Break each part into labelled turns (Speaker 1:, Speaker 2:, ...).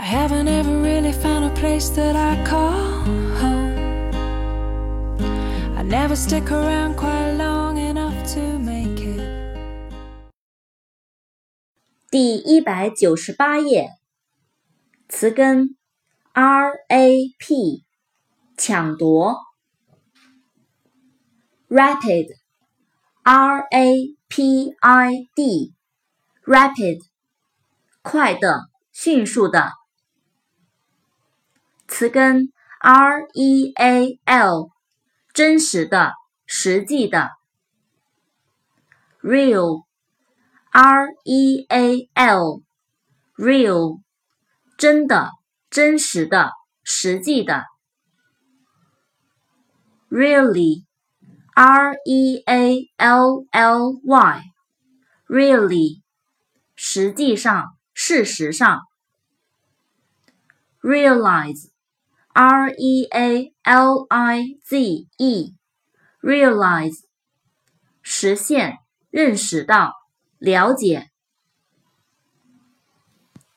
Speaker 1: I haven't ever really found a place that I call home. I never stick around quite long enough to make it.
Speaker 2: 第一百九十八页，词根 r a p，抢夺，rapid r a p i d，rapid，快的，迅速的。 词根 r e a l，真实的，实际的。real，r e a l，real，真的，真实的，实际的。really，r e a l l y，really，实际上，事实上。realize。R E A L I Z E，realize，实现、认识到、了解。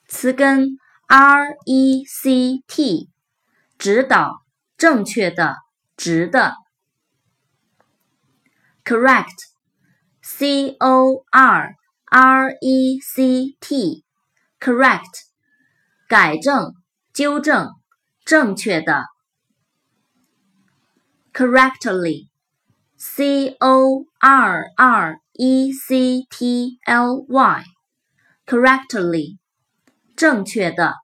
Speaker 2: 词根 R E C T，指导、正确的、直的。Correct，C O R R E C T，correct，改正、纠正。正确的，correctly，c o r r e c t l y，correctly，正确的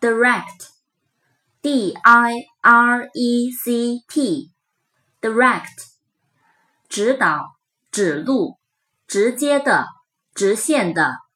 Speaker 2: ，direct，d i r e c t，direct，指导、指路、直接的、直线的。